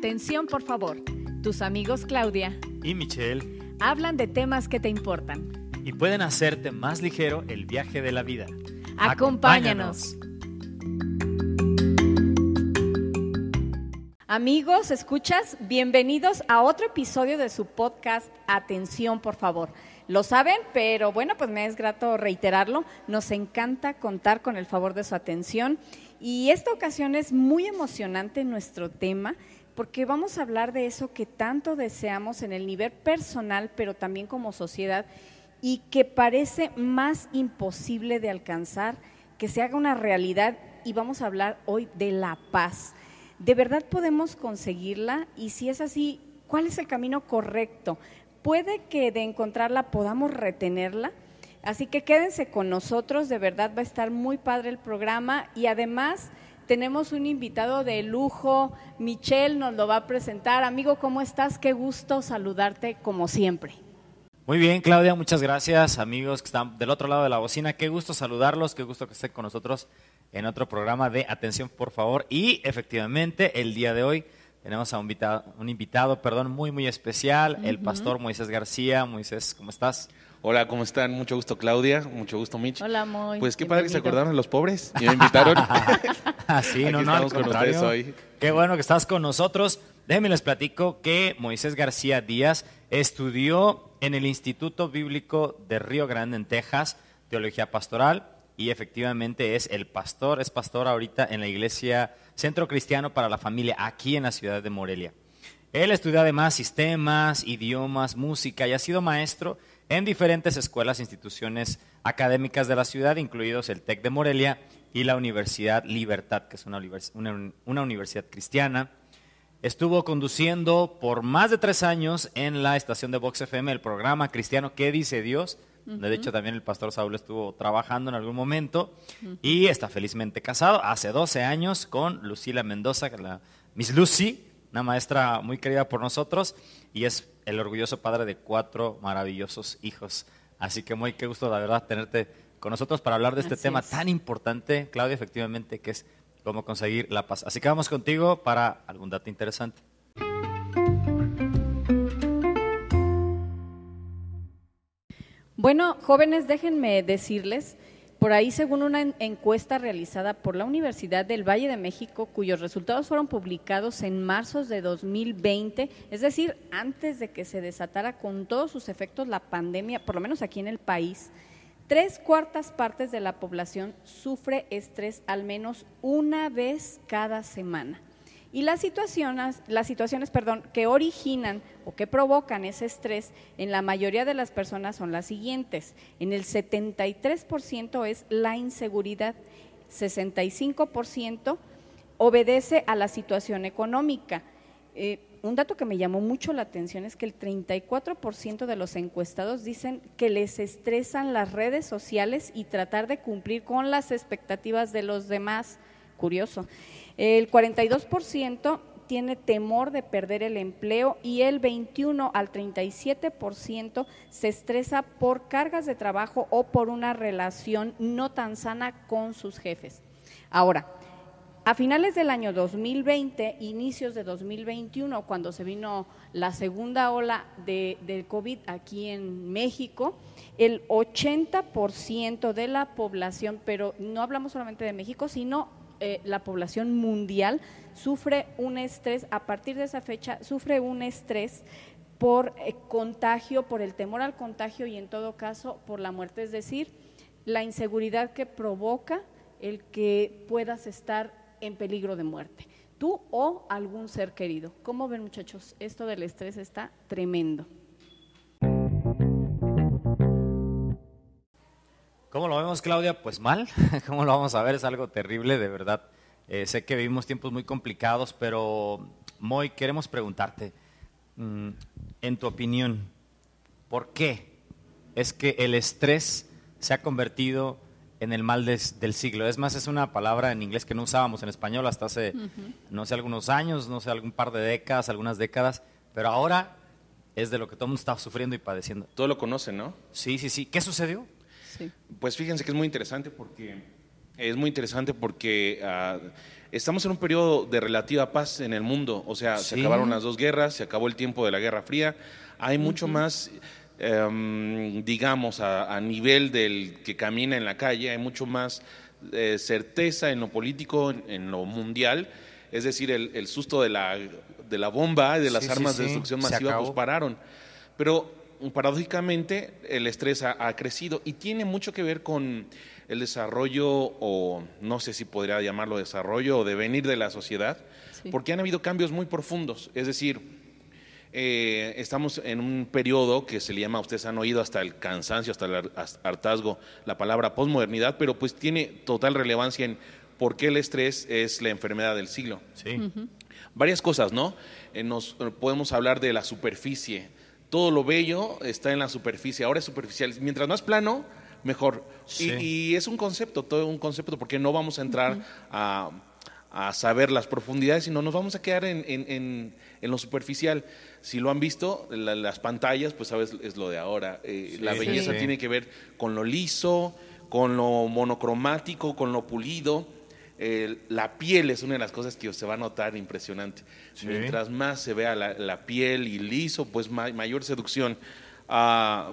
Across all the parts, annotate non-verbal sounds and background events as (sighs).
Atención, por favor. Tus amigos Claudia y Michelle hablan de temas que te importan. y pueden hacerte más ligero el viaje de la vida. Acompáñanos. Amigos, ¿escuchas? Bienvenidos a otro episodio de su podcast Atención, por favor. Lo saben, pero bueno, pues me es grato reiterarlo. Nos encanta contar con el favor de su atención y esta ocasión es muy emocionante nuestro tema porque vamos a hablar de eso que tanto deseamos en el nivel personal, pero también como sociedad y que parece más imposible de alcanzar, que se haga una realidad y vamos a hablar hoy de la paz. ¿De verdad podemos conseguirla? Y si es así, ¿cuál es el camino correcto? Puede que de encontrarla podamos retenerla. Así que quédense con nosotros, de verdad va a estar muy padre el programa y además tenemos un invitado de lujo, Michelle nos lo va a presentar. Amigo, ¿cómo estás? Qué gusto saludarte como siempre. Muy bien, Claudia, muchas gracias, amigos que están del otro lado de la bocina. Qué gusto saludarlos, qué gusto que estén con nosotros en otro programa de Atención, por favor. Y efectivamente, el día de hoy tenemos a un invitado, un invitado perdón, muy, muy especial, el pastor Moisés García. Moisés, ¿cómo estás? Hola, ¿cómo están? Mucho gusto, Claudia. Mucho gusto, Mitch. Hola, Moy. Pues qué padre que se acordaron de los pobres y me invitaron. Ah, (laughs) (laughs) sí, no, Aquí no, al contrario. hoy. Qué bueno que estás con nosotros. Déjenme les platico que Moisés García Díaz estudió en el Instituto Bíblico de Río Grande, en Texas, teología pastoral, y efectivamente es el pastor, es pastor ahorita en la iglesia Centro Cristiano para la Familia, aquí en la ciudad de Morelia. Él estudió además sistemas, idiomas, música y ha sido maestro en diferentes escuelas e instituciones académicas de la ciudad, incluidos el TEC de Morelia y la Universidad Libertad, que es una- una universidad cristiana. Estuvo conduciendo por más de tres años en la estación de Vox FM el programa cristiano ¿Qué dice Dios? De hecho, también el pastor Saúl estuvo trabajando en algún momento y está felizmente casado hace 12 años con Lucila Mendoza, que la Miss Lucy, una maestra muy querida por nosotros y es el orgulloso padre de cuatro maravillosos hijos. Así que muy qué gusto, la verdad, tenerte con nosotros para hablar de este Así tema es. tan importante, Claudia, efectivamente, que es cómo conseguir la paz. Así que vamos contigo para algún dato interesante. Bueno, jóvenes, déjenme decirles, por ahí según una en- encuesta realizada por la Universidad del Valle de México, cuyos resultados fueron publicados en marzo de 2020, es decir, antes de que se desatara con todos sus efectos la pandemia, por lo menos aquí en el país, tres cuartas partes de la población sufre estrés al menos una vez cada semana. Y las situaciones, las situaciones perdón, que originan o que provocan ese estrés en la mayoría de las personas son las siguientes. En el 73% es la inseguridad, 65% obedece a la situación económica. Eh, un dato que me llamó mucho la atención es que el 34% de los encuestados dicen que les estresan las redes sociales y tratar de cumplir con las expectativas de los demás. Curioso. El 42% tiene temor de perder el empleo y el 21 al 37% se estresa por cargas de trabajo o por una relación no tan sana con sus jefes. Ahora, a finales del año 2020, inicios de 2021, cuando se vino la segunda ola de, del COVID aquí en México, el 80% de la población, pero no hablamos solamente de México, sino eh, la población mundial, sufre un estrés, a partir de esa fecha, sufre un estrés por eh, contagio, por el temor al contagio y en todo caso por la muerte, es decir, la inseguridad que provoca el que puedas estar en peligro de muerte, tú o algún ser querido. ¿Cómo ven muchachos? Esto del estrés está tremendo. ¿Cómo lo vemos, Claudia? Pues mal. (laughs) ¿Cómo lo vamos a ver? Es algo terrible, de verdad. Eh, sé que vivimos tiempos muy complicados, pero Moy, queremos preguntarte, mm, en tu opinión, ¿por qué es que el estrés se ha convertido en el mal des- del siglo? Es más, es una palabra en inglés que no usábamos en español hasta hace, no sé, algunos años, no sé, algún par de décadas, algunas décadas, pero ahora es de lo que todo el mundo está sufriendo y padeciendo. Todo lo conocen, ¿no? Sí, sí, sí. ¿Qué sucedió? Sí. Pues fíjense que es muy interesante porque Es muy interesante porque ah, estamos en un periodo de relativa paz en el mundo. O sea, se acabaron las dos guerras, se acabó el tiempo de la Guerra Fría. Hay mucho más, em, digamos, a, a nivel del que camina en la calle, hay mucho más eh, certeza en lo político, en, en lo mundial. Es decir, el, el susto de la, de la bomba y de las Sí, sí, armas de destrucción masiva pues pararon. Pero paradójicamente el estrés ha, ha crecido y tiene mucho que ver con el desarrollo o no sé si podría llamarlo desarrollo o devenir de la sociedad, Sí. porque han habido cambios muy profundos. Es decir, eh, estamos en un periodo que se le llama, ustedes han oído hasta el cansancio, hasta el hartazgo, la palabra posmodernidad, pero pues tiene total relevancia en por qué el estrés es la enfermedad del siglo Sí. varias cosas, ¿no? Eh, nos eh, podemos hablar de la superficie. Todo lo bello está en la superficie. Ahora es superficial. Mientras más plano, mejor. Y- Sí. Y, es un concepto, todo un concepto, porque no vamos a entrar a, a saber las profundidades, sino nos vamos a quedar en, en- en- en lo superficial. Si lo han visto, la- las pantallas, pues sabes, es lo de ahora. Eh, la belleza sí. tiene que ver con lo liso, con lo monocromático, con lo pulido. Eh, la piel es una de las cosas que se va a notar impresionante. Sí. Mientras más se vea la, la piel y liso, pues ma- mayor seducción. Ah,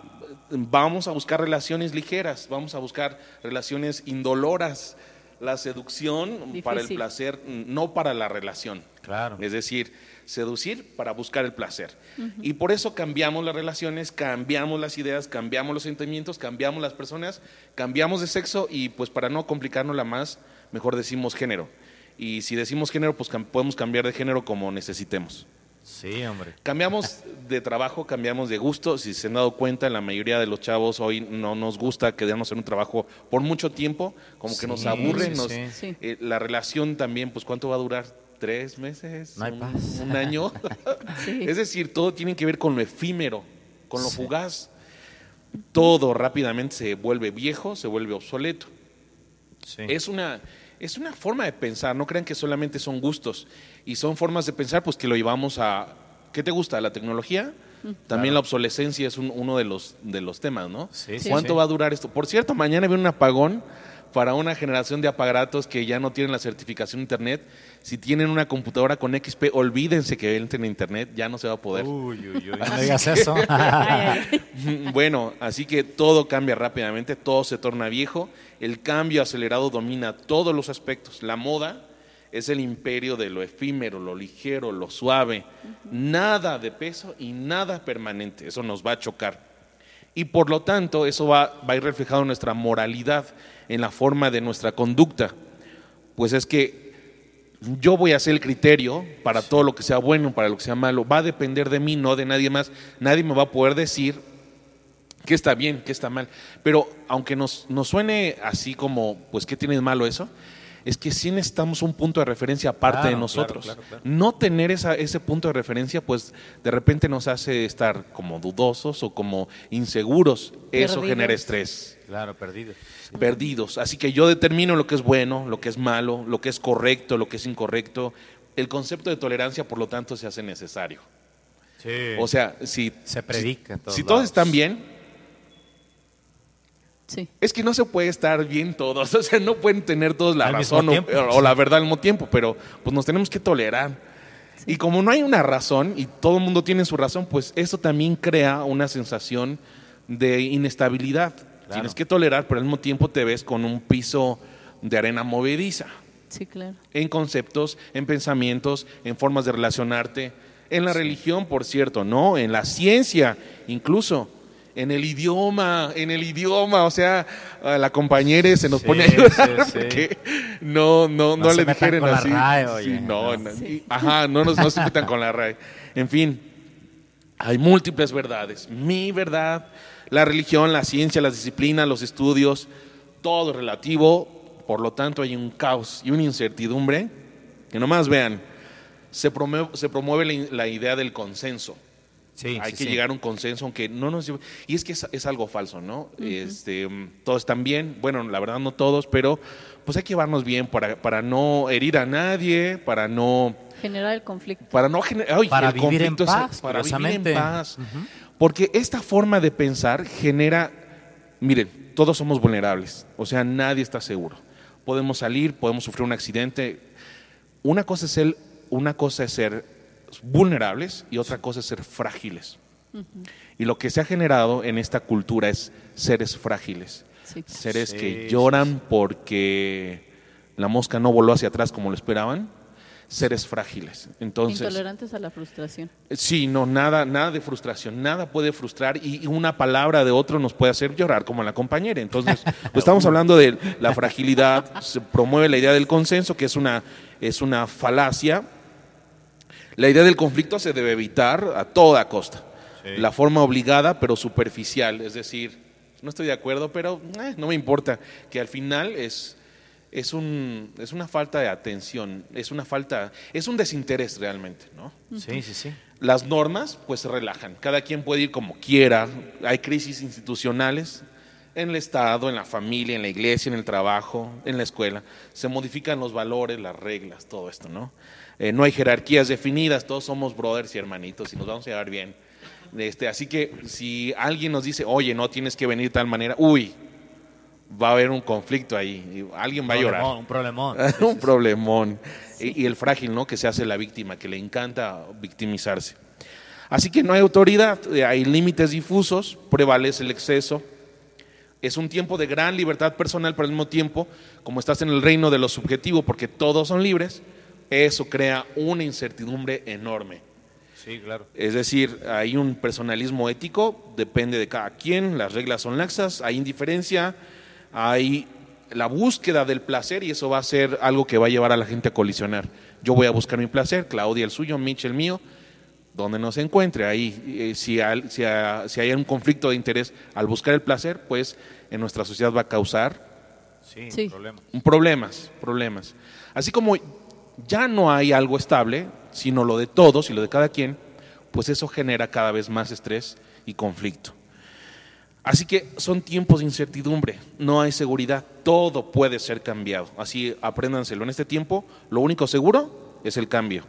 vamos a buscar relaciones ligeras, vamos a buscar relaciones indoloras. La seducción para el placer, no para la relación. Claro. Es decir, seducir para buscar el placer. Y por eso cambiamos las relaciones, cambiamos las ideas, cambiamos los sentimientos, cambiamos las personas, cambiamos de sexo y pues para no complicárnosla más, mejor decimos género. Y si decimos género, pues cam- podemos cambiar de género como necesitemos. Sí, hombre. Cambiamos (laughs) de trabajo, cambiamos de gusto. Si se han dado cuenta, la mayoría de los chavos hoy no nos gusta quedarnos en un trabajo por mucho tiempo, como que nos aburre. sí, nos- sí. Sí. eh, la relación también, pues ¿cuánto va a durar? ¿Tres meses? No hay ¿Un, paz. un año? (laughs) (laughs) Sí. Es decir, todo tiene que ver con lo efímero, con lo fugaz. Todo rápidamente se vuelve viejo, se vuelve obsoleto. Sí. Es una, es una forma de pensar, no crean que solamente son gustos. Y son formas de pensar, pues que lo llevamos a. ¿Qué te gusta? ¿La tecnología? También la obsolescencia es un- uno de los, de los temas, ¿no? ¿Cuánto va a durar esto? Por cierto, mañana viene un apagón para una generación de aparatos que ya no tienen la certificación Internet. Si tienen una computadora con XP, olvídense que entren a Internet, ya no se va a poder. Uy, uy, uy. No digas eso. (laughs) (laughs) Bueno, así que todo cambia rápidamente, todo se torna viejo, el cambio acelerado domina todos los aspectos. La moda es el imperio de lo efímero, lo ligero, lo suave, nada de peso y nada permanente, eso nos va a chocar. Y por lo tanto, eso va, va a ir reflejado en nuestra moralidad, en la forma de nuestra conducta. Pues es que yo voy a ser el criterio para todo lo que sea bueno, para lo que sea malo. Va a depender de mí, no de nadie más. Nadie me va a poder decir qué está bien, qué está mal. Pero aunque nos, nos suene así como, pues, ¿qué tiene de malo eso? Es que sí necesitamos un punto de referencia aparte Claro, de nosotros. claro, claro, claro. No tener esa, ese punto de referencia, pues de repente nos hace estar como dudosos o como inseguros. Eso Perdidos. genera estrés Claro, perdido. perdidos. Así que yo determino lo que es bueno, lo que es malo, lo que es correcto, lo que es incorrecto. El concepto de tolerancia, por lo tanto, se hace necesario. Sí. O sea, si, Se predica si, todos si todos están bien, Sí. es que no se puede estar bien todos. (laughs) O sea, no pueden tener todos la Al razón o, tiempo. o la verdad al mismo tiempo, pero pues nos tenemos que tolerar. Y como no hay una razón y todo el mundo tiene su razón, pues eso también crea una sensación de inestabilidad. Tienes que tolerar, pero al mismo tiempo te ves con un piso de arena movediza Sí, claro. en conceptos, en pensamientos, en formas de relacionarte, en la religión, por cierto, no, en la ciencia, incluso en el idioma, en el idioma, o sea, a la compañera se nos Sí, pone a llorar sí, sí. porque no, no, no, No le dijeron así. RAE, oye, no, no. ajá, no, nos- no se metan con la RAE. En fin, hay múltiples verdades. Mi verdad, la religión, la ciencia, las disciplinas, los estudios, todo relativo. Por lo tanto, hay un caos y una incertidumbre que nomás vean, se promueve, se promueve la, la idea del consenso. Sí, hay sí, que sí. llegar a un consenso, aunque no nos lleve- Y es que es, es algo falso, ¿no? este, todos están bien, bueno, la verdad no todos, pero pues hay que llevarnos bien para, para no herir a nadie, para no Generar el conflicto. para no generar Para el vivir en conflicto es- paz, para vivir en paz porque esta forma de pensar genera miren todos somos vulnerables o sea nadie está seguro podemos salir, podemos sufrir un accidente. Una cosa es ser, una cosa es ser vulnerables y otra cosa es ser frágiles. Y lo que se ha generado en esta cultura es seres frágiles, Sí. seres Sí, que sí, lloran porque la mosca no voló hacia atrás como lo esperaban, seres frágiles. Entonces, Intolerantes a la frustración. Sí, no, nada, nada de frustración, nada puede frustrar y y una palabra de otro nos puede hacer llorar como la compañera. Entonces, (laughs) pues estamos hablando de la fragilidad, se promueve la idea del consenso, que es una, es una falacia. La idea del conflicto se debe evitar a toda costa. Sí. La forma obligada pero superficial, es decir, no estoy de acuerdo, pero eh, no me importa, que al final es, es, un, es una falta de atención, es una falta, es un desinterés realmente, ¿no? Sí, sí, sí. Las normas pues se relajan, cada quien puede ir como quiera, hay crisis institucionales en el Estado, en la familia, en la iglesia, en el trabajo, en la escuela, se modifican los valores, las reglas, todo esto, ¿no? Eh, no hay jerarquías definidas, todos somos brothers y hermanitos y nos vamos a llevar bien. Este, así que si alguien nos dice, oye, no tienes que venir de tal manera, uy, va a haber un conflicto ahí, alguien va a llorar. Un problemón. un problemón. (laughs) Y, y el frágil, ¿no? Que se hace la víctima, que le encanta victimizarse. Así que no hay autoridad, eh, hay límites difusos, prevalece el exceso. Es un tiempo de gran libertad personal, pero al mismo tiempo, como estás en el reino de lo subjetivo, porque todos son libres, eso crea una incertidumbre enorme. Sí, claro. Es decir, hay un personalismo ético, depende de cada quien, las reglas son laxas, hay indiferencia, hay la búsqueda del placer y eso va a ser algo que va a llevar a la gente a colisionar. Yo voy a buscar mi placer, Claudia el suyo, Mitch el mío, donde nos encuentre ahí. Eh, si, al- si si hay un conflicto de interés al buscar el placer, pues en nuestra sociedad va a causar Sí, Sí. problema. problemas, problemas. Así como ya no hay algo estable, sino lo de todos y lo de cada quien, pues eso genera cada vez más estrés y conflicto. Así que son tiempos de incertidumbre, no hay seguridad, todo puede ser cambiado. Así apréndanselo. En este tiempo, lo único seguro es el cambio.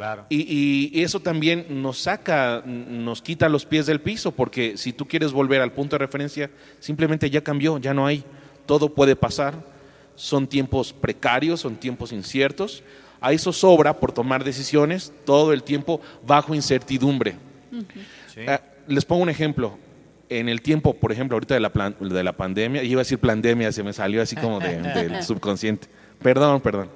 Claro. Y, y eso también nos saca, nos quita los pies del piso, porque si tú quieres volver al punto de referencia, simplemente ya cambió, ya no hay, todo puede pasar, son tiempos precarios, son tiempos inciertos, a eso sobra por tomar decisiones todo el tiempo bajo incertidumbre. Sí. Eh, les pongo un ejemplo. En el tiempo, por ejemplo, ahorita de la, plan- de la pandemia, iba a decir pandemia, se me salió así como de- del (laughs) subconsciente. Perdón, perdón.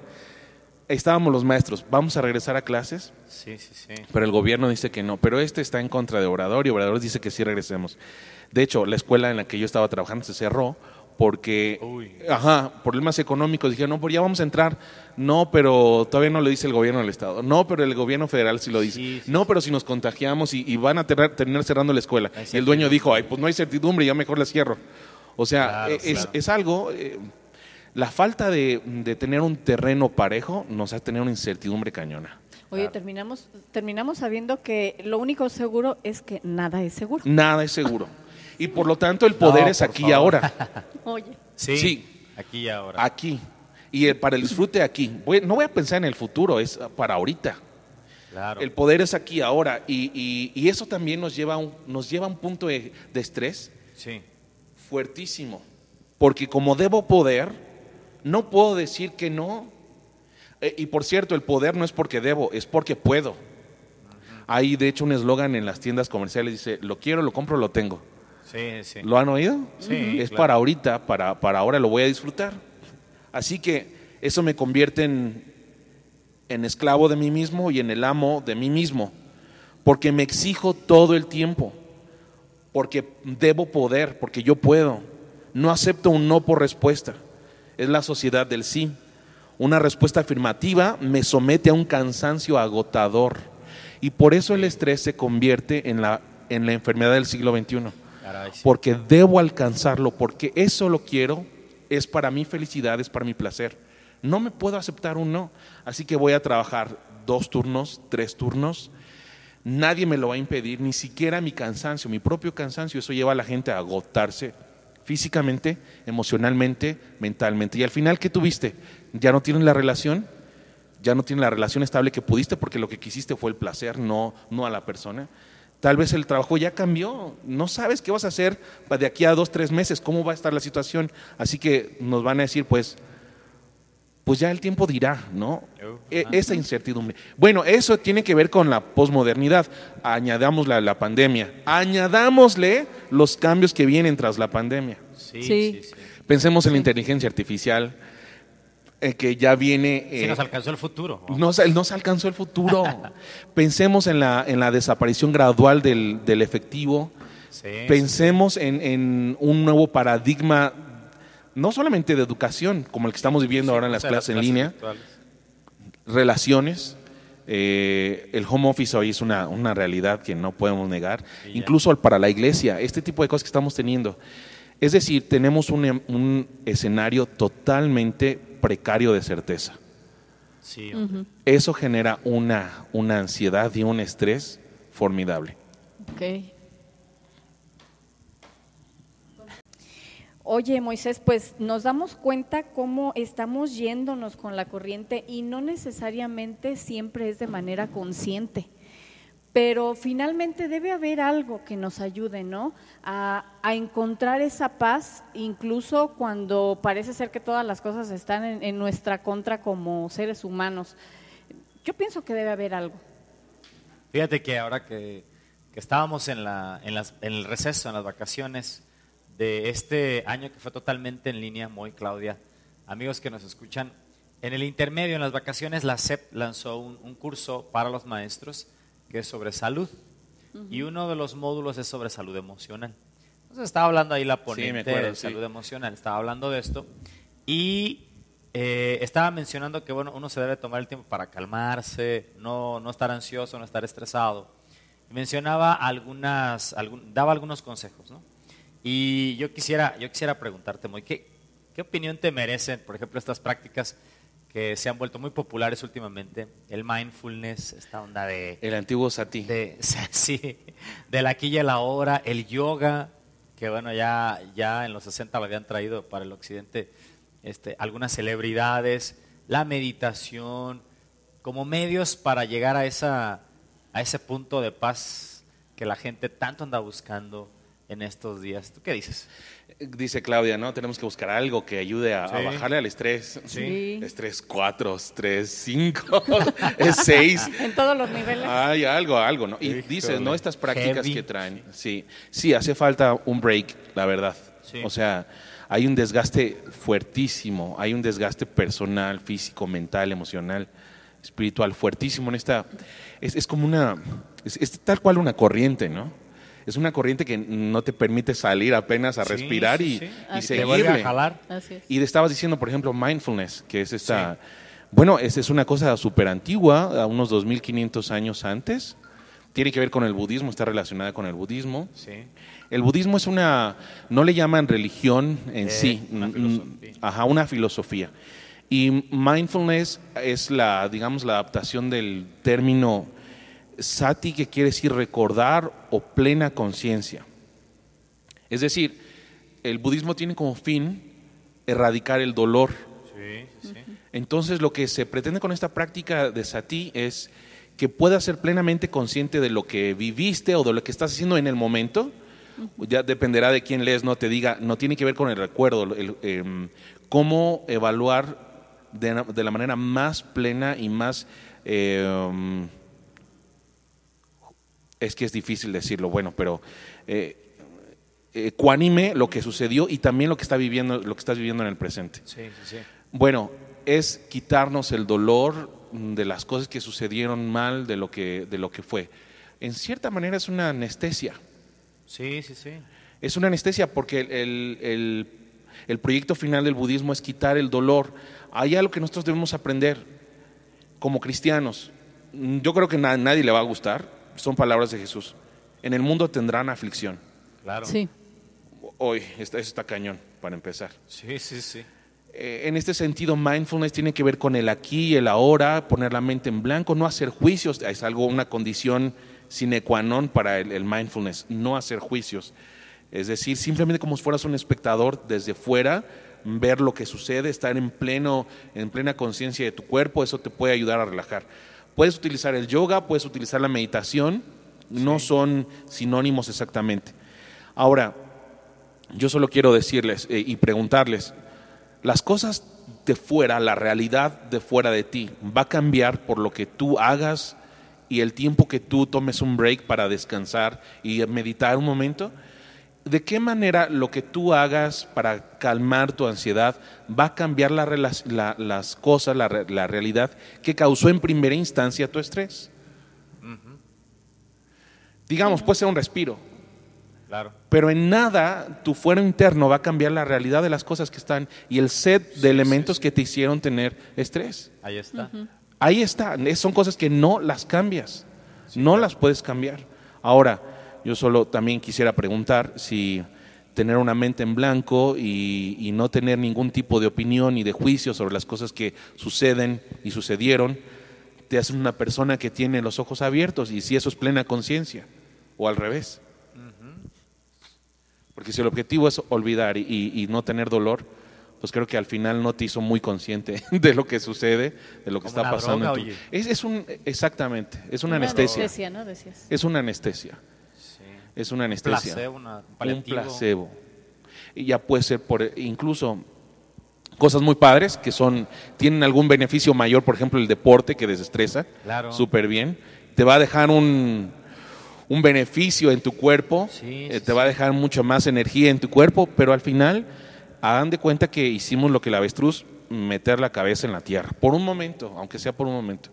Estábamos los maestros, vamos a regresar a clases, Sí, sí, sí. pero el gobierno dice que no. Pero este está en contra de Obrador y Obrador dice que sí regresemos. De hecho, la escuela en la que yo estaba trabajando se cerró porque, Uy. ajá, problemas económicos. Dijeron, no, pues ya vamos a entrar. No, pero todavía no lo dice el gobierno del Estado. No, pero el gobierno federal sí lo dice. Sí, sí, no, pero si nos contagiamos y, y van a terminar cerrando la escuela. Y el dueño dijo, ay, pues no hay certidumbre, ya mejor la cierro. O sea, Claro, es, claro. es algo... eh, la falta de, de tener un terreno parejo nos hace tener una incertidumbre cañona. Oye, Claro. terminamos, terminamos sabiendo que lo único seguro es que nada es seguro. Nada es seguro. Y por lo tanto el poder No, es aquí y ahora, (laughs) Oye, Sí. Sí. Aquí y ahora. aquí. Y el- para el disfrute aquí. Voy- no voy a pensar en el futuro, es para ahorita. Claro. El poder es aquí y ahora. Y, y- y eso también nos lleva a un, nos lleva a un punto de, de estrés Sí. fuertísimo. Porque como debo poder, no puedo decir que no. Eh, y por cierto, el poder no es porque debo, es porque puedo. Hay de hecho un eslogan en las tiendas comerciales, dice, lo quiero, lo compro, lo tengo. Sí, sí. ¿Lo han oído? Sí, Es claro. para ahorita, para, para ahora lo voy a disfrutar. Así que eso me convierte en, en esclavo de mí mismo y en el amo de mí mismo, porque me exijo todo el tiempo, porque debo poder, porque yo puedo. No acepto un no por respuesta. Es la sociedad del sí. Una respuesta afirmativa me somete a un cansancio agotador. Y por eso el estrés se convierte en la, en la enfermedad del siglo XXI porque debo alcanzarlo, porque eso lo quiero, es para mi felicidad, es para mi placer. No me puedo aceptar un no, así que voy a trabajar dos turnos, tres turnos. Nadie me lo va a impedir, ni siquiera mi cansancio, mi propio cansancio. Eso lleva a la gente a agotarse físicamente, emocionalmente, mentalmente. Y al final, ¿qué tuviste? Ya no tienen la relación, ya no tienen la relación estable que pudiste porque lo que quisiste fue el placer, no, no a la persona. Tal vez el trabajo ya cambió, no sabes qué vas a hacer de aquí a dos, tres meses, cómo va a estar la situación. Así que nos van a decir, pues, pues ya el tiempo dirá, ¿no? E- esa incertidumbre. Bueno, eso tiene que ver con la posmodernidad. Añadámosle la pandemia. Añadámosle los cambios que vienen tras la pandemia. Sí, Sí. sí, sí. Pensemos en la inteligencia artificial, eh, que ya viene... Sí, eh, nos alcanzó el futuro. ¿no? no, se- no se alcanzó el futuro. (laughs) Pensemos en la, en la desaparición gradual del, del efectivo. Sí, Pensemos en, en un nuevo paradigma, no solamente de educación, como el que estamos viviendo ahora en las o sea, clases en línea, virtuales. relaciones. eh, el home office hoy es una, una realidad que no podemos negar, ya. incluso para la iglesia, este tipo de cosas que estamos teniendo. Es decir, tenemos un, em- un escenario totalmente precario de certeza. Sí. Eso genera una, una ansiedad y un estrés formidable. Ok. Oye, Moisés, pues nos damos cuenta cómo estamos yéndonos con la corriente y no necesariamente siempre es de manera consciente. Pero finalmente debe haber algo que nos ayude, ¿no? A, encontrar esa paz, incluso cuando parece ser que todas las cosas están en, en nuestra contra como seres humanos. Yo pienso que debe haber algo. Fíjate que ahora que, que estábamos en, la, en, las- en el receso, en las vacaciones de este año que fue totalmente en línea, muy Claudia, amigos que nos escuchan, en el intermedio, en las vacaciones, la SEP lanzó un, un curso para los maestros que es sobre salud. Y uno de los módulos es sobre salud emocional. Entonces estaba hablando ahí la ponente acuerdo, de sí. salud emocional, estaba hablando de esto. Y eh, estaba mencionando que bueno, uno se debe tomar el tiempo para calmarse, no, no estar ansioso, no estar estresado. Y mencionaba algunas, algún- daba algunos consejos, ¿no? Y yo quisiera, yo quisiera preguntarte, Moy, ¿qué, ¿qué opinión te merecen, por ejemplo, estas prácticas que se han vuelto muy populares últimamente? El mindfulness, esta onda de, El antiguo Sati. de, (laughs) sí, del aquí y el ahora, el yoga, que bueno, ya, ya en los 60 lo habían traído para el occidente este, algunas celebridades, la meditación, como medios para llegar a, esa, a ese punto de paz que la gente tanto anda buscando en estos días. ¿Tú qué dices? Dice Claudia, ¿no? Tenemos que buscar algo que ayude a, a bajarle al estrés. Sí. Estrés 4, estrés 5, (laughs) es 6. En todos los niveles. Hay algo, algo, ¿no? Y Híjole. dices, ¿no? Estas prácticas Heavy. que traen. Sí, sí, hace falta un break, la verdad. Sí. O sea, hay un desgaste fuertísimo, hay un desgaste personal, físico, mental, emocional, espiritual, fuertísimo en esta. Es, es como una. Es, es tal cual una corriente, ¿no? Es una corriente que no te permite salir apenas a Sí, respirar sí, y, sí. y Te vuelve a jalar. Así es. Y le estabas diciendo, por ejemplo, mindfulness, que es esta... Bueno, es, es una cosa súper antigua, a unos 2.500 años antes. Tiene que ver con el budismo, está relacionada con el budismo. Sí. El budismo es una, no le llaman religión en Eh, sí, una mm, filosofía. ajá, una filosofía. Y mindfulness es la, digamos, la adaptación del término sati, que quiere decir recordar o plena conciencia. Es decir, el budismo tiene como fin erradicar el dolor. Sí, sí, sí. Entonces lo que se pretende con esta práctica de sati es que puedas ser plenamente consciente de lo que viviste o de lo que estás haciendo en el momento. Ya dependerá de quién lees, no te diga, no tiene que ver con el recuerdo, el, em, cómo evaluar de, la- de la manera más plena y más... em, es que es difícil decirlo, bueno, pero eh, ecuánime lo que sucedió y también lo que está viviendo, lo que estás viviendo en el presente. Sí, sí, sí. Bueno, es quitarnos el dolor de las cosas que sucedieron mal, de lo que, de lo que fue. En cierta manera es una anestesia. Sí, sí, sí. Es una anestesia porque el, el- el- el proyecto final del budismo es quitar el dolor. Hay algo que nosotros debemos aprender como cristianos. Yo creo que a nadie le va a gustar. Son palabras de Jesús. En el mundo tendrán aflicción. Claro. Sí. Hoy, está- eso está cañón, para empezar. Sí, sí, sí. Eh, en este sentido, mindfulness tiene que ver con el aquí y el ahora, poner la mente en blanco, no hacer juicios, es algo, una condición sine qua non para el, el mindfulness, no hacer juicios. Es decir, simplemente como si fueras un espectador desde fuera, ver lo que sucede, estar en, pleno, en plena conciencia de tu cuerpo, eso te puede ayudar a relajar. Puedes utilizar el yoga, puedes utilizar la meditación, no son sinónimos exactamente. Ahora, yo solo quiero decirles eh, y preguntarles, las cosas de fuera, la realidad de fuera de ti, va a cambiar por lo que tú hagas y el tiempo que tú tomes un break para descansar y meditar un momento. ¿De qué manera lo que tú hagas para calmar tu ansiedad va a cambiar la, la, las cosas, la, la, realidad que causó en primera instancia tu estrés? Digamos, puede ser un respiro. Claro. Pero en nada tu fuero interno va a cambiar la realidad de las cosas que están y el set de elementos que te hicieron tener estrés. Ahí está. Ahí está. Son cosas que no las cambias. no las puedes cambiar. Ahora, yo solo también quisiera preguntar si tener una mente en blanco y, y, no tener ningún tipo de opinión ni de juicio sobre las cosas que suceden y sucedieron, te hace una persona que tiene los ojos abiertos y si eso es plena conciencia, o al revés. Porque si el objetivo es olvidar y, no tener dolor, pues creo que al final no te hizo muy consciente (laughs) de lo que sucede, de lo que está pasando. es, un, exactamente, es una, anestesia. ¿no? Es una anestesia. Es una anestesia. un placebo. Y ya puede ser por incluso cosas muy padres que son tienen algún beneficio mayor, por ejemplo el deporte que desestresa, claro. súper bien. Te va a dejar un un beneficio en tu cuerpo, eh, te va a dejar mucha más energía en tu cuerpo, pero al final hagan de cuenta que hicimos lo que la avestruz, meter la cabeza en la tierra, por un momento, aunque sea por un momento.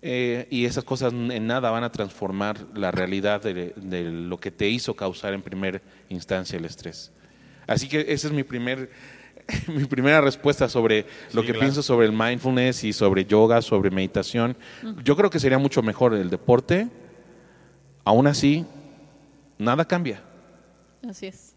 Eh, y esas cosas en nada van a transformar la realidad de, lo que te hizo causar en primera instancia el estrés. Así que esa es mi primer (laughs) mi primera respuesta sobre lo que pienso sobre el mindfulness y sobre yoga, sobre meditación. Yo creo que sería mucho mejor el deporte, Aún así, nada cambia. Así es.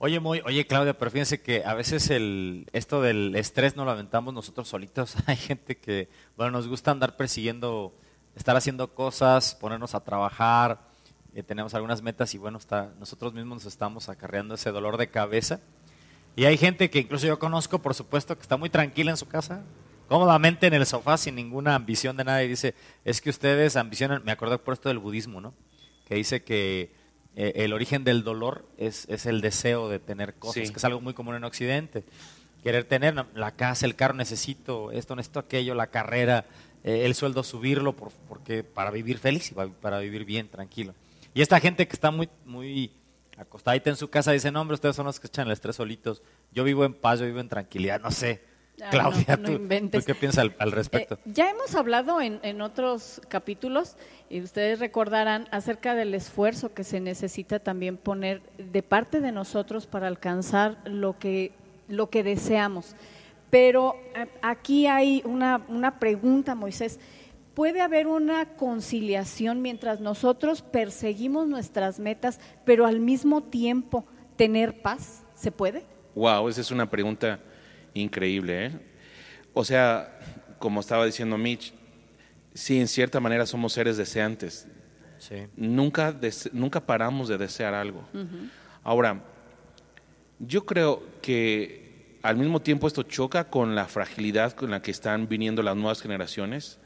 Oye, muy, oye Claudia, pero fíjense que a veces el, esto del estrés no lo aventamos nosotros solitos. (laughs) Hay gente que, bueno, nos gusta andar persiguiendo, estar haciendo cosas, ponernos a trabajar, eh, tenemos algunas metas y bueno, está, nosotros mismos nos estamos acarreando ese dolor de cabeza. Y hay gente que incluso yo conozco, por supuesto, que está muy tranquila en su casa, cómodamente en el sofá sin ninguna ambición de nada y dice, es que ustedes ambicionan, me acuerdo por esto del budismo, ¿no? Que dice que eh, el origen del dolor es, es, el deseo de tener cosas, que es algo muy común en Occidente. Querer tener la casa, el carro, necesito esto, necesito aquello, la carrera, eh, el sueldo subirlo por, porque para vivir feliz y para vivir bien, tranquilo. Y esta gente que está muy, muy acostadita en su casa dice, no, hombre, ustedes son los que echan el estrés solitos. Yo vivo en paz, yo vivo en tranquilidad, no sé. Claudia, ¿tú, qué piensas al, respecto? Eh, ya hemos hablado en, otros capítulos, y ustedes recordarán, acerca del esfuerzo que se necesita también poner de parte de nosotros para alcanzar lo que, lo que deseamos. Pero eh, aquí hay una, una pregunta, Moisés. ¿Puede haber una conciliación mientras nosotros perseguimos nuestras metas, pero al mismo tiempo tener paz? ¿Se puede? Wow, esa es una pregunta increíble. ¿eh? O sea, como estaba diciendo Mitch, sí, en cierta manera somos seres deseantes. Nunca, nunca paramos de desear algo. Ahora, yo creo que al mismo tiempo esto choca con la fragilidad con la que están viniendo las nuevas generaciones.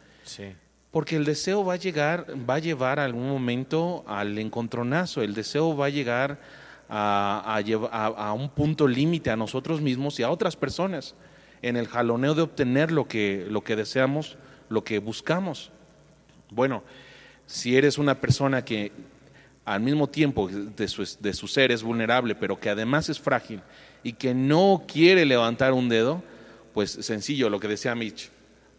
Porque el deseo va a llegar, va a llevar algún momento al encontronazo, el deseo va a llegar a, a, un punto límite a nosotros mismos y a otras personas en el jaloneo de obtener lo que, lo que deseamos, lo que buscamos. Bueno, si eres una persona que al mismo tiempo de su, de su ser es vulnerable, pero que además es frágil y que no quiere levantar un dedo, pues sencillo, lo que decía Mitch.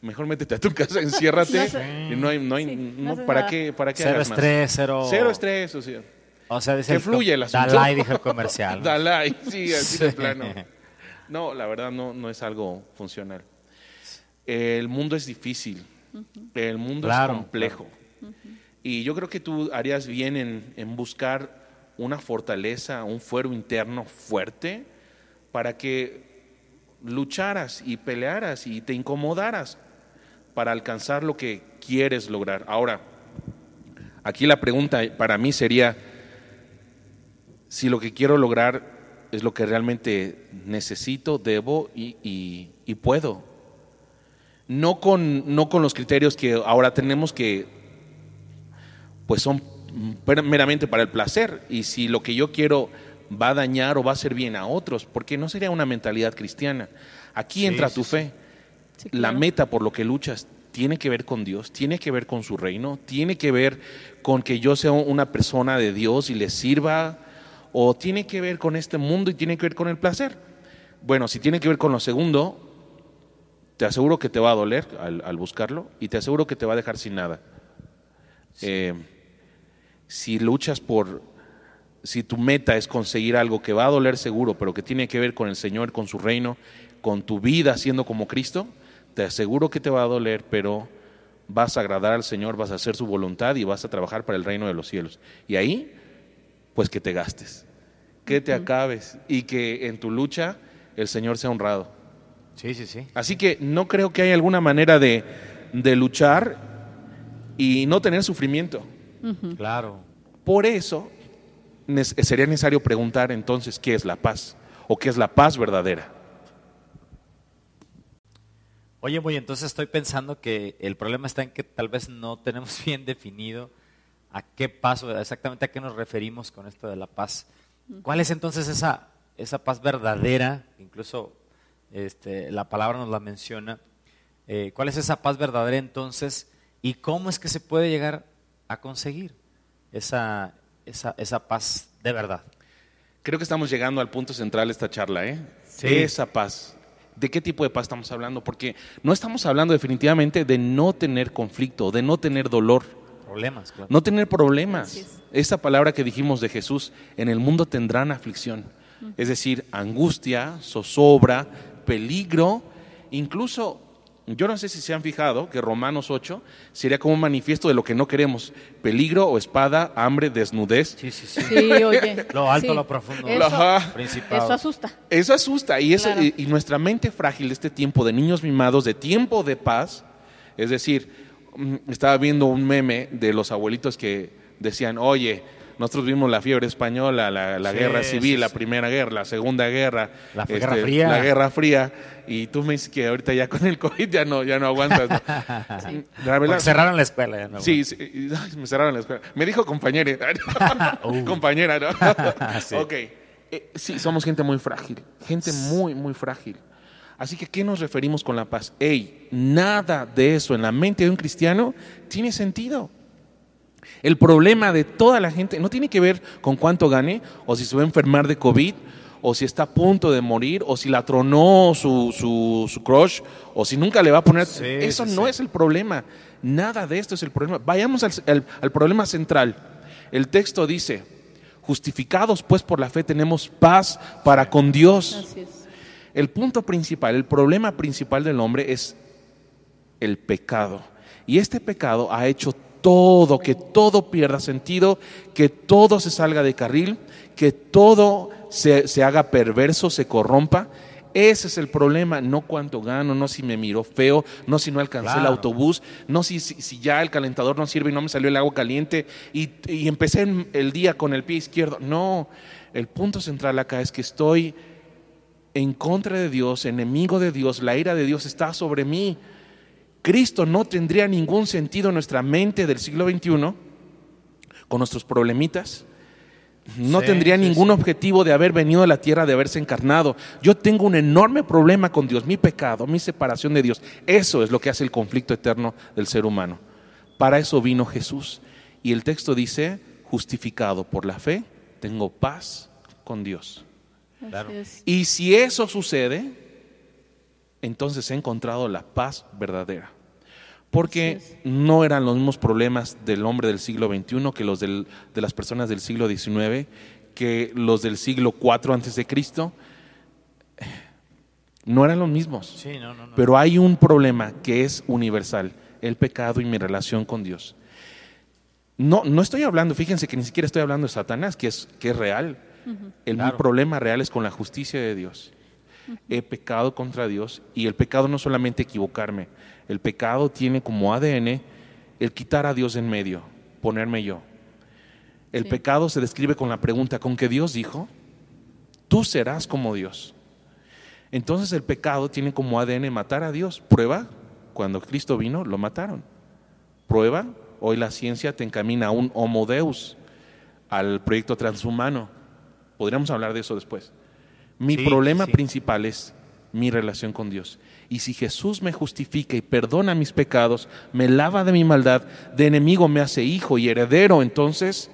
Mejor métete a tu casa, enciérrate (laughs) y no hay, no hay, no, ¿para qué, para qué cero estrés, cero, cero estrés, o sea. O sea, que fluye el asunto. Dalai dijo el comercial. (laughs) Dalai, sí, así de plano. No, la verdad no, no es algo funcional. El mundo es difícil, el mundo es complejo. Y yo creo que tú harías bien en, en buscar una fortaleza, un fuero interno fuerte para que lucharas y pelearas y te incomodaras para alcanzar lo que quieres lograr. Ahora, aquí la pregunta para mí sería, si lo que quiero lograr es lo que realmente necesito, debo y, puedo. No con, no con los criterios que ahora tenemos que, pues son meramente para el placer. Y si lo que yo quiero va a dañar o va a hacer bien a otros, porque no sería una mentalidad cristiana. Aquí Sí, entra sí, tu sí. fe. Sí, La meta por lo que luchas tiene que ver con Dios, tiene que ver con su reino, tiene que ver con que yo sea una persona de Dios y le sirva, o tiene que ver con este mundo y tiene que ver con el placer. Bueno, si tiene que ver con lo segundo, te aseguro que te va a doler al, al buscarlo y te aseguro que te va a dejar sin nada. Eh, si luchas por, si tu meta es conseguir algo que va a doler seguro, pero que tiene que ver con el Señor, con su reino, con tu vida siendo como Cristo, te aseguro que te va a doler, pero vas a agradar al Señor, vas a hacer su voluntad y vas a trabajar para el reino de los cielos. Y ahí, pues que te gastes, que te acabes y que en tu lucha el Señor sea honrado. Sí, sí, sí. Así que no creo que haya alguna manera de, de luchar y no tener sufrimiento. Claro. Por eso sería necesario preguntar entonces qué es la paz o qué es la paz verdadera. Oye, muy entonces estoy pensando que el problema está en que tal vez no tenemos (laughs) bien definido a qué paso, exactamente a qué nos referimos con esto de la paz. ¿Cuál es entonces esa, esa paz verdadera? Incluso este, la palabra nos la menciona. Eh, ¿Cuál es esa paz verdadera entonces? ¿Y cómo es que se puede llegar a conseguir esa, esa, esa paz de verdad? Creo que estamos llegando al punto central de esta charla, ¿eh? Sí. Esa paz. ¿De qué tipo de paz estamos hablando? Porque no estamos hablando definitivamente de no tener conflicto, de no tener dolor, Problemas, claro. no tener problemas. Así es. Esa palabra que dijimos de Jesús, en el mundo tendrán aflicción. Es decir, angustia, zozobra, peligro, incluso, yo no sé si se han fijado que Romanos 8 sería como un manifiesto de lo que no queremos, peligro o espada, hambre, desnudez. Sí, sí, sí. Sí, oye. (laughs) Lo alto, sí. lo profundo. Eso, Ajá. Eso asusta. Eso asusta y, eso, Claro. y, y nuestra mente frágil de este tiempo de niños mimados, de tiempo de paz, es decir, estaba viendo un meme de los abuelitos que decían, oye, nosotros vimos la fiebre española, la, la Sí, guerra civil, sí, la primera guerra, la segunda guerra, este, La Guerra Fría. la guerra fría, y tú me dices que ahorita ya con el (laughs) COVID ya no, ya no aguantas. ¿no? La verdad, Porque cerraron la escuela. ya no. Sí, ay, me cerraron la escuela. Me dijo compañera. (laughs) Uh. Compañera, ¿no? (laughs) Ok. Eh, sí, somos gente muy frágil. Gente muy, muy frágil. Así que, ¿qué nos referimos con la paz? Ey, nada de eso en la mente de un cristiano tiene sentido. El problema de toda la gente no tiene que ver con cuánto gane, o si se va a enfermar de COVID, o si está a punto de morir, o si la tronó su, su, su crush, o si nunca le va a poner... Sí, Eso sí, no sí. es el problema. Nada de esto es el problema. Vayamos al, al- al problema central. El texto dice, justificados pues por la fe tenemos paz para con Dios. Así es. El punto principal, el problema principal del hombre es el pecado. Y este pecado ha hecho todo, que todo pierda sentido, que todo se salga de carril, que todo se, se haga perverso, se corrompa. Ese es el problema, no cuánto gano, no si me miró feo, no si no alcancé el autobús, no si, si, si ya el calentador no sirve y no me salió el agua caliente y, y empecé el día con el pie izquierdo. No, el punto central acá es que estoy en contra de Dios, enemigo de Dios, la ira de Dios está sobre mí. Cristo no tendría ningún sentido en nuestra mente del siglo XXI con nuestros problemitas. No Sí, tendría sí, ningún sí. objetivo de haber venido a la tierra, de haberse encarnado. Yo tengo un enorme problema con Dios, mi pecado, mi separación de Dios. Eso es lo que hace el conflicto eterno del ser humano. Para eso vino Jesús. Y el texto dice, justificado por la fe, tengo paz con Dios. Claro. Y si eso sucede, entonces he encontrado la paz verdadera. Porque no eran los mismos problemas del hombre del siglo XXI que los del- de las personas del siglo XIX, que los del siglo IV antes de Cristo. No eran los mismos. Sí, no, no, no. Pero hay un problema que es universal, el pecado y mi relación con Dios. No, no estoy hablando, fíjense que ni siquiera estoy hablando de Satanás, que es, que es real. El Claro. problema real es con la justicia de Dios. He pecado contra Dios y el pecado no solamente equivocarme, el pecado tiene como ADN el quitar a Dios en medio, ponerme yo. El Sí. pecado se describe con la pregunta, con que Dios dijo, tú serás como Dios. Entonces el pecado tiene como ADN matar a Dios. Prueba, cuando Cristo vino, lo mataron. Prueba, hoy la ciencia te encamina a un homo deus, al proyecto transhumano. Podríamos hablar de eso después. Mi Sí, problema sí. principal es mi relación con Dios. Y si Jesús me justifica y perdona mis pecados, me lava de mi maldad, de enemigo me hace hijo y heredero, entonces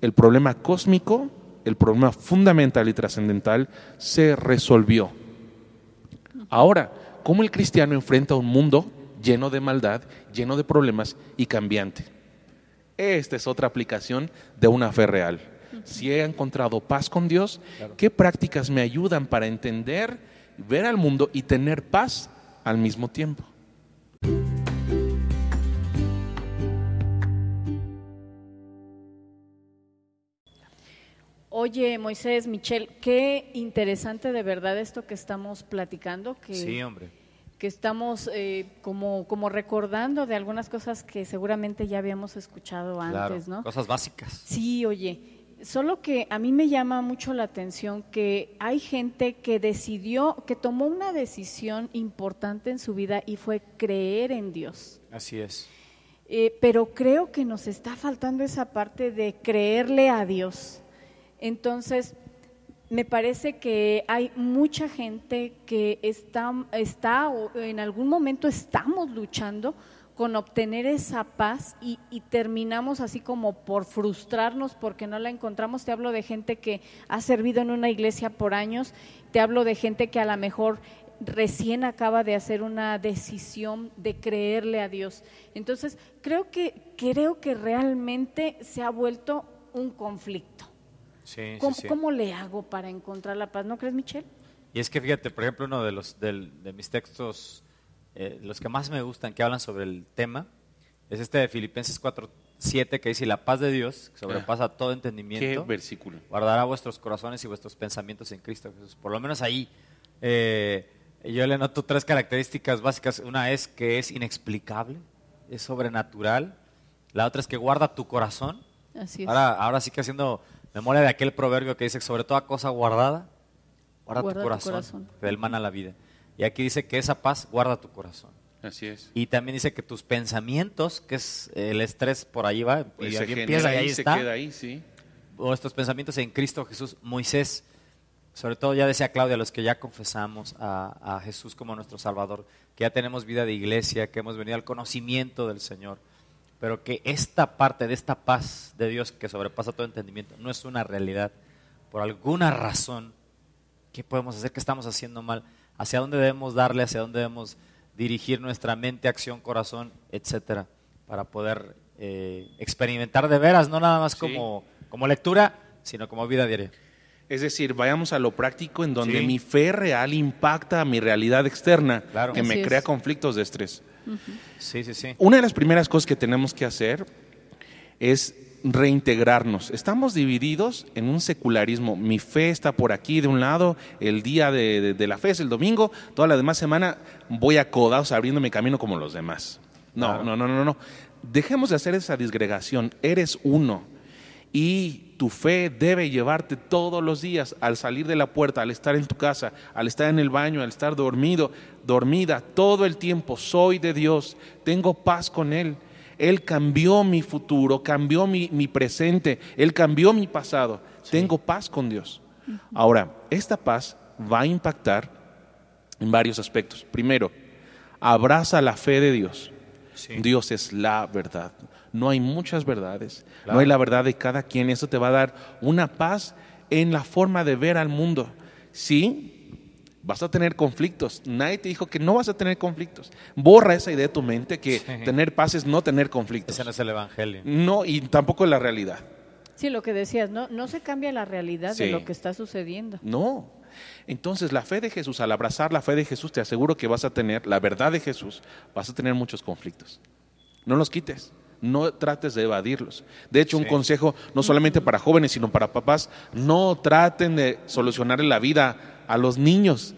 el problema cósmico, el problema fundamental y trascendental se resolvió. Ahora, ¿cómo el cristiano enfrenta un mundo lleno de maldad, lleno de problemas y cambiante? Esta es otra aplicación de una fe real. Si he encontrado paz con Dios, ¿qué prácticas me ayudan para entender, ver al mundo y tener paz al mismo tiempo? Oye, Moisés, Michelle, qué interesante de verdad esto que estamos platicando, que, Sí, hombre. que estamos eh, como, como recordando de algunas cosas que seguramente ya habíamos escuchado Claro, antes, ¿no? Cosas básicas. Sí, oye, solo que a mí me llama mucho la atención que hay gente que decidió, que tomó una decisión importante en su vida y fue creer en Dios. Así es. Eh, pero creo que nos está faltando esa parte de creerle a Dios. Entonces, me parece que hay mucha gente que está, está o en algún momento estamos luchando con obtener esa paz y, y terminamos así como por frustrarnos porque no la encontramos. Te hablo de gente que ha servido en una iglesia por años, te hablo de gente que a lo mejor recién acaba de hacer una decisión de creerle a Dios. Entonces, creo que, creo que realmente se ha vuelto un conflicto. Sí, ¿Cómo, sí. cómo le hago para encontrar la paz? ¿No crees, Michelle? Y es que fíjate, por ejemplo, uno de los de mis textos, eh, los que más me gustan, que hablan sobre el tema, es este de Filipenses 4:7 que dice: "Y La paz de Dios, que sobrepasa todo ¿Qué entendimiento, versículo? guardará vuestros corazones y vuestros pensamientos en Cristo Jesús". Por lo menos ahí, eh, yo le noto tres características básicas. Una es que es inexplicable, es sobrenatural. La otra es que guarda tu corazón. Así es. Ahora, ahora sí que haciendo memoria de aquel proverbio que dice sobre toda cosa guardada, guarda, Guarda tu tu corazón, que del mana la vida. Y aquí dice que esa paz guarda tu corazón. Así es. Y también dice que tus pensamientos, que es el estrés por ahí va, Pues y se aquí genera empieza y ahí se está, queda ahí, sí. o estos pensamientos en Cristo Jesús, Moisés, sobre todo ya decía Claudia, los que ya confesamos a, a Jesús como nuestro Salvador, que ya tenemos vida de iglesia, que hemos venido al conocimiento del Señor, pero que esta parte de esta paz de Dios que sobrepasa todo entendimiento no es una realidad. Por alguna razón, ¿qué podemos hacer? ¿Qué estamos haciendo mal? ¿Hacia dónde debemos darle? ¿Hacia dónde debemos dirigir nuestra mente, acción, corazón, etcétera? Para poder eh, experimentar de veras, no nada más Sí. como, como lectura, sino como vida diaria. Es decir, vayamos a lo práctico en donde Sí. mi fe real impacta a mi realidad externa, Claro. que Así me es. crea conflictos de estrés. Sí, sí, sí. Una de las primeras cosas que tenemos que hacer es reintegrarnos. Estamos divididos en un secularismo. Mi fe está por aquí de un lado, el día de, de- de la fe es el domingo, toda la demás semana voy a codados abriéndome camino como los demás. No, Claro. no, no, no, no. Dejemos de hacer esa disgregación. Eres uno. Y tu fe debe llevarte todos los días al salir de la puerta, al estar en tu casa, al estar en el baño, al estar dormido, dormida, todo el tiempo. Soy de Dios, tengo paz con Él. Él cambió mi futuro, cambió mi, mi presente, Él cambió mi pasado. Tengo paz con Dios. Ahora, esta paz va a impactar en varios aspectos. Primero, abraza la fe de Dios. Sí. Dios es la verdad. No hay muchas verdades. Claro. No hay la verdad de cada quien. Eso te va a dar una paz en la forma de ver al mundo. Sí, vas a tener conflictos. Nadie te dijo que no vas a tener conflictos. Borra esa idea de tu mente que Sí. tener paz es no tener conflictos. Ese no es el Evangelio. No, y tampoco es la realidad. Sí, lo que decías, no, no se cambia la realidad de lo que está sucediendo. No. Entonces, la fe de Jesús, al abrazar la fe de Jesús, te aseguro que vas a tener la verdad de Jesús, vas a tener muchos conflictos. No los quites, no trates de evadirlos. De hecho, un consejo no solamente para jóvenes, sino para papás, no traten de solucionarle la vida a los niños.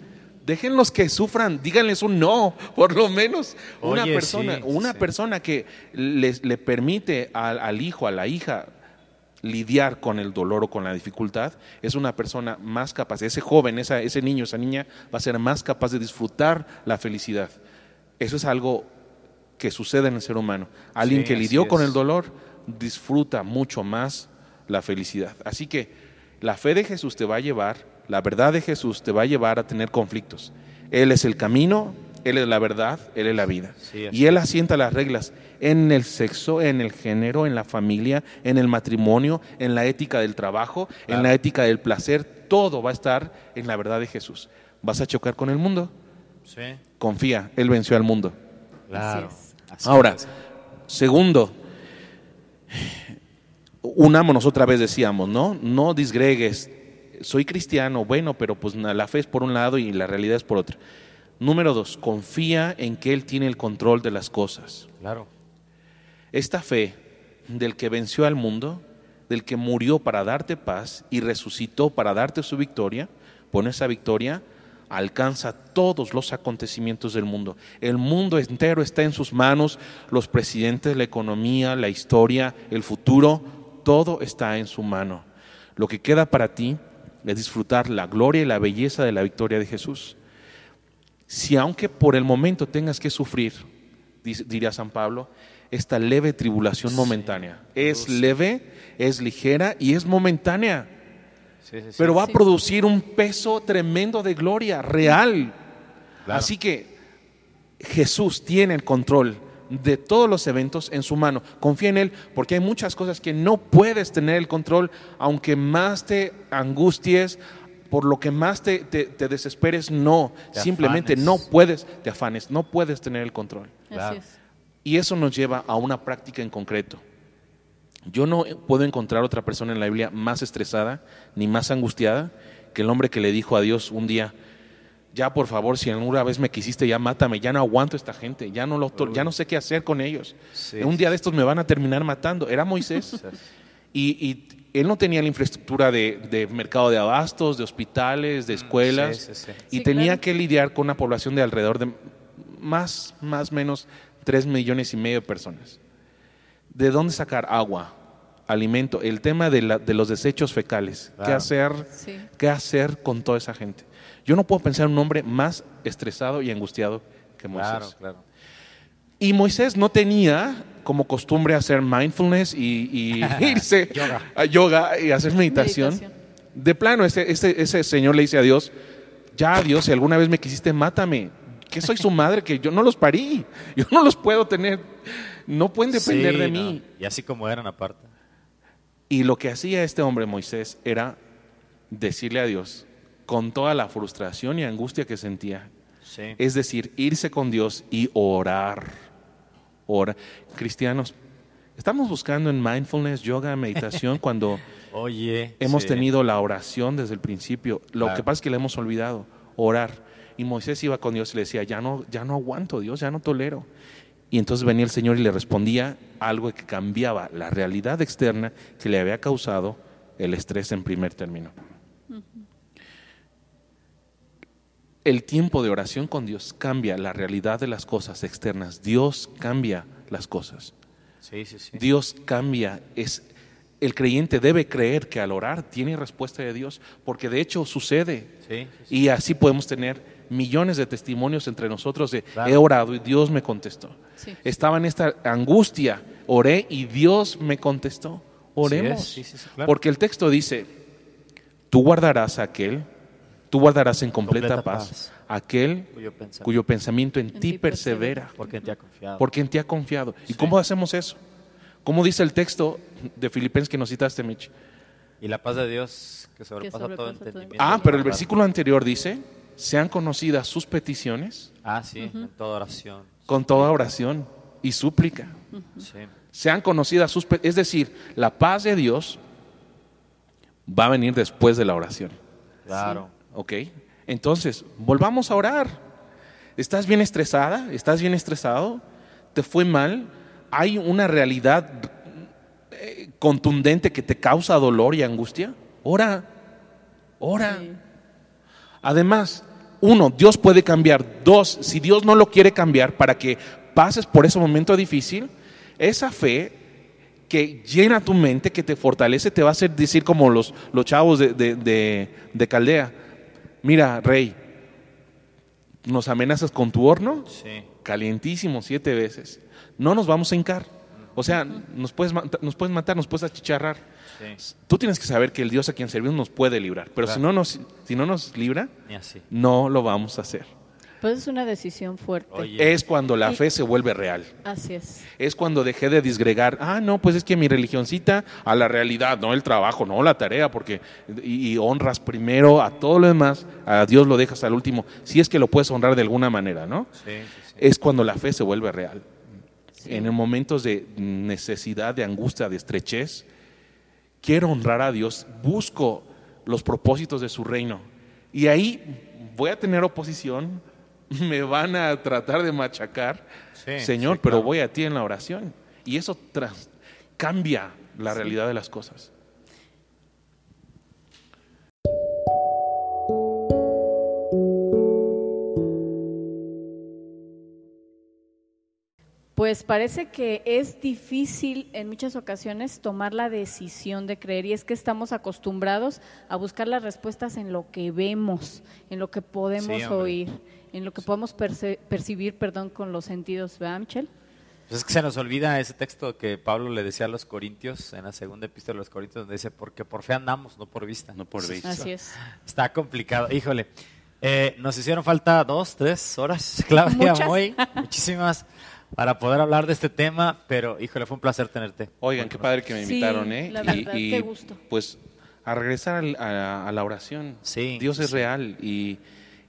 Déjenlos que sufran, díganles un no, por lo menos. Una Oye, persona, sí, una sí. persona que les, le permite al, al hijo, a la hija, lidiar con el dolor o con la dificultad, es una persona más capaz, ese joven, esa- ese niño, esa niña va a ser más capaz de disfrutar la felicidad. Eso es algo que sucede en el ser humano. Alguien Sí, que lidió con el dolor disfruta mucho más la felicidad. Así que La fe de Jesús te va a llevar, la verdad de Jesús te va a llevar a tener conflictos. Él es el camino, Él es la verdad, Él es la vida. Sí, y Él asienta las reglas en el sexo, en el género, en la familia, en el matrimonio, en la ética del trabajo, en la ética del placer. Todo va a estar en la verdad de Jesús. ¿Vas a chocar con el mundo? Sí, Confía, Él venció al mundo. claro. Así Ahora, es. segundo, (sighs) unámonos otra vez decíamos, ¿no? No disgregues. Soy cristiano, bueno, pero pues la fe es por un lado y la realidad es por otro. Número dos, confía en que Él tiene el control de las cosas. Claro. Esta fe del que venció al mundo, del que murió para darte paz y resucitó para darte su victoria, pone esa victoria, alcanza todos los acontecimientos del mundo. El mundo entero está en sus manos, los presidentes, la economía, la historia, el futuro, todo está en su mano. Lo que queda para ti es disfrutar la gloria y la belleza de la victoria de Jesús. Si aunque por el momento tengas que sufrir, diría San Pablo, esta leve tribulación momentánea. Es sí. leve, es ligera y es momentánea, Sí, sí, sí. pero va a producir un peso tremendo de gloria real. Claro. Así que Jesús tiene el control de todos los eventos en su mano. Confía en Él porque hay muchas cosas que no puedes tener el control, aunque más te angusties, por lo que más te, te- te desesperes, no. Te Simplemente afanes. no puedes, te afanes, no puedes tener el control. Claro. Así es. Y eso nos lleva a una práctica en concreto. Yo no puedo encontrar otra persona en la Biblia más estresada ni más angustiada que el hombre que le dijo a Dios un día, ya por favor, si alguna vez me quisiste, ya mátame, ya no aguanto a esta gente, ya no, lo, ya no sé qué hacer con ellos. Sí, un día de estos me van a terminar matando. Era Moisés. (laughs) Y, y él no tenía la infraestructura de, de mercado de abastos, de hospitales, de escuelas. Sí, sí, sí. Y Sí, tenía claro. que lidiar con una población de alrededor de más, más menos 3 millones y medio de personas. ¿De dónde sacar agua, alimento? El tema de, la- de los desechos fecales. ¿Qué hacer? Sí. ¿Qué hacer con toda esa gente? Yo no puedo pensar en un hombre más estresado y angustiado que Moisés. Claro, claro. Y Moisés no tenía como costumbre hacer mindfulness y, y (laughs) irse Yoga. a yoga y hacer meditación. Meditación. De plano, ese, ese, ese señor le dice a Dios, ya Dios, si alguna vez me quisiste, mátame. Que soy su madre, que yo no los parí, (laughs) yo no los puedo tener, no pueden depender Sí, de no. mí. Y así como eran aparte. Y lo que hacía este hombre Moisés era decirle a Dios, con toda la frustración y angustia que sentía, Sí. es decir, irse con Dios y orar. Ora. Cristianos, estamos buscando en mindfulness, yoga, meditación, (laughs) cuando Oye. hemos sí. tenido la oración desde el principio. Lo Claro. que pasa es que la hemos olvidado, orar. Y Moisés iba con Dios y le decía, ya no, ya no aguanto, Dios, ya no tolero. Y entonces venía el Señor y le respondía algo que cambiaba la realidad externa que le había causado el estrés en primer término. El tiempo de oración con Dios cambia la realidad de las cosas externas. Dios cambia las cosas. Sí, sí, sí. Dios cambia. Es, el creyente debe creer que al orar tiene respuesta de Dios, porque de hecho sucede. Sí, sí, sí. Y así podemos tener millones de testimonios entre nosotros de Claro. he orado y Dios me contestó. Sí. Estaba en esta angustia, oré y Dios me contestó. Oremos. Sí, sí, sí, claro. Porque el texto dice, tú guardarás a aquel, tú guardarás en completa, Completa paz, paz. aquel Cuyo pensamiento. cuyo pensamiento en, En ti persevera Porque en ti ha confiado. porque en ti ha confiado. ¿Y Sí. cómo hacemos eso? ¿Cómo dice el texto de Filipenses que nos citaste, Mitch? Y la paz de Dios que sobrepasa, todo sobrepasa todo entendimiento. Ah, pero el versículo anterior dice, sean conocidas sus peticiones Ah, sí, en toda oración. con toda oración y súplica. Sí. Sean conocidas sus peticiones. Es decir, la paz de Dios va a venir después de la oración. Claro. ¿Ok? Entonces, volvamos a orar. ¿Estás bien estresada? ¿Estás bien estresado? ¿Te fue mal? ¿Hay una realidad eh, contundente que te causa dolor y angustia? Ora, ora. Sí. Además, uno, Dios puede cambiar. Dos, si Dios no lo quiere cambiar para que pases por ese momento difícil, esa fe que llena tu mente, que te fortalece, te va a hacer decir como los, los chavos de, de- de- de Caldea, mira, rey, nos amenazas con tu horno, Sí. calientísimo siete veces, no nos vamos a hincar, O sea, nos, puedes, nos puedes matar, nos puedes achicharrar. Sí, Tú tienes que saber que el Dios a quien servimos nos puede librar. Pero si, no nos, si no nos libra, así. no lo vamos a hacer. Pues es una decisión fuerte. Oye, Es cuando la Y- fe se vuelve real. Así es. Es cuando dejé de disgregar, ah, no, pues es que mi religioncita a la realidad, no el trabajo, no la tarea, porque y, y honras primero a todo lo demás, a Dios lo dejas al último, si es que lo puedes honrar de alguna manera, ¿no? sí, sí, sí. Es cuando la fe se vuelve real. En momentos de necesidad, de angustia, de estrechez, quiero honrar a Dios, busco los propósitos de su reino. Y ahí voy a tener oposición, (laughs) me van a tratar de machacar, Sí, Señor, sí, pero claro. voy a ti en la oración. Y eso tras- cambia la realidad de las cosas. Pues parece que es difícil en muchas ocasiones tomar la decisión de creer y es que estamos acostumbrados a buscar las respuestas en lo que vemos, en lo que podemos Sí, hombre. oír, en lo que podemos perce- percibir, perdón, con los sentidos, ¿verdad, Michelle? Pues es que se nos olvida ese texto que Pablo le decía a los Corintios, en la segunda epístola de los Corintios, donde dice, porque por fe andamos, no por vista. No por vista. Así es. Está complicado, híjole. Eh, nos hicieron falta dos, tres horas, (laughs) Claudia, Muchas. muy, muchísimas, para poder hablar de este tema, pero híjole, fue un placer tenerte. Oigan, qué padre que me Sí, invitaron, ¿eh? la Y- verdad, y, qué gusto. Pues a regresar a, a la oración. Sí, Dios es sí. real y,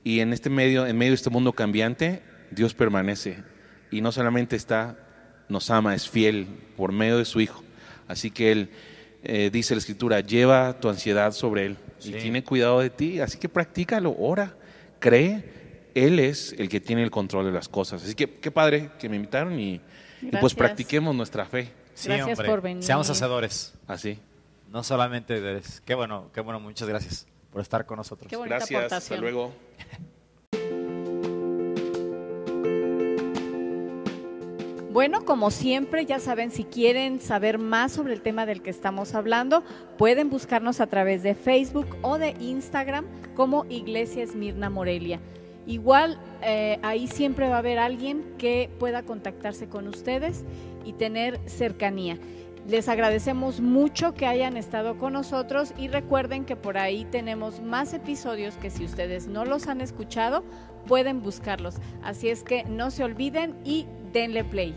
y en este medio, en medio de este mundo cambiante, Dios permanece y no solamente está, nos ama, es fiel por medio de su Hijo. Así que él eh, dice la Escritura, lleva tu ansiedad sobre él Sí. y tiene cuidado de ti. Así que practícalo, ora, cree. Él es el que tiene el control de las cosas. Así que qué padre que me invitaron y, y pues practiquemos nuestra fe. Sí, Gracias hombre, por venir. Seamos hacedores, Así. no solamente deudores. Qué bueno, qué bueno, muchas gracias por estar con nosotros. Qué bonita Gracias, hasta luego. Bueno, como siempre, ya saben, si quieren saber más sobre el tema del que estamos hablando, pueden buscarnos a través de Facebook o de Instagram como Iglesia Esmirna Morelia. Igual, eh, ahí siempre va a haber alguien que pueda contactarse con ustedes y tener cercanía. Les agradecemos mucho que hayan estado con nosotros y recuerden que por ahí tenemos más episodios que si ustedes no los han escuchado, pueden buscarlos. Así es que no se olviden y denle play.